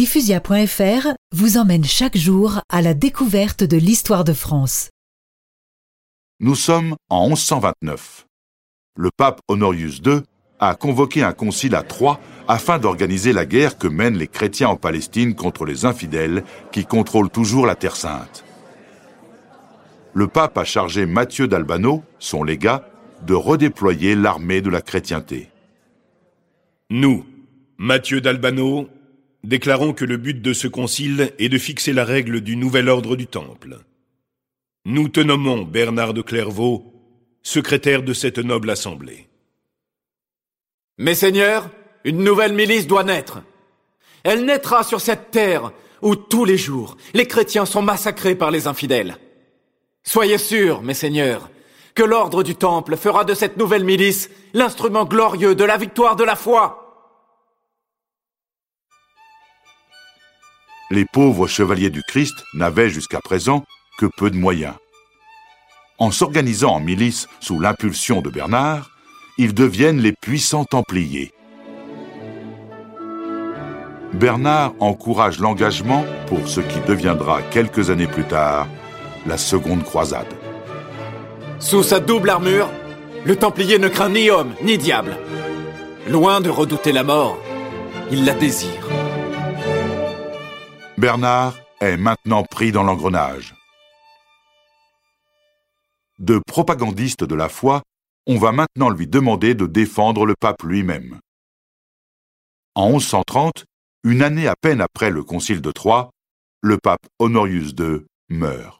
Diffusia.fr vous emmène chaque jour à la découverte de l'histoire de France. Nous sommes en 1129. Le pape Honorius II a convoqué un concile à Troyes afin d'organiser la guerre que mènent les chrétiens en Palestine contre les infidèles qui contrôlent toujours la Terre sainte. Le pape a chargé Mathieu d'Albano, son légat, de redéployer l'armée de la chrétienté. Nous, Mathieu d'Albano, déclarons que le but de ce concile est de fixer la règle du nouvel ordre du Temple. Nous te nommons Bernard de Clairvaux, secrétaire de cette noble assemblée. Mes seigneurs, une nouvelle milice doit naître. Elle naîtra sur cette terre où tous les jours les chrétiens sont massacrés par les infidèles. Soyez sûrs, mes seigneurs, que l'ordre du Temple fera de cette nouvelle milice l'instrument glorieux de la victoire de la foi. Les pauvres chevaliers du Christ n'avaient jusqu'à présent que peu de moyens. En s'organisant en milice sous l'impulsion de Bernard, ils deviennent les puissants Templiers. Bernard encourage l'engagement pour ce qui deviendra quelques années plus tard la Seconde Croisade. Sous sa double armure, le Templier ne craint ni homme ni diable. Loin de redouter la mort, il la désire. Bernard est maintenant pris dans l'engrenage. De propagandiste de la foi, on va maintenant lui demander de défendre le pape lui-même. En 1130, une année à peine après le concile de Troyes, le pape Honorius II meurt.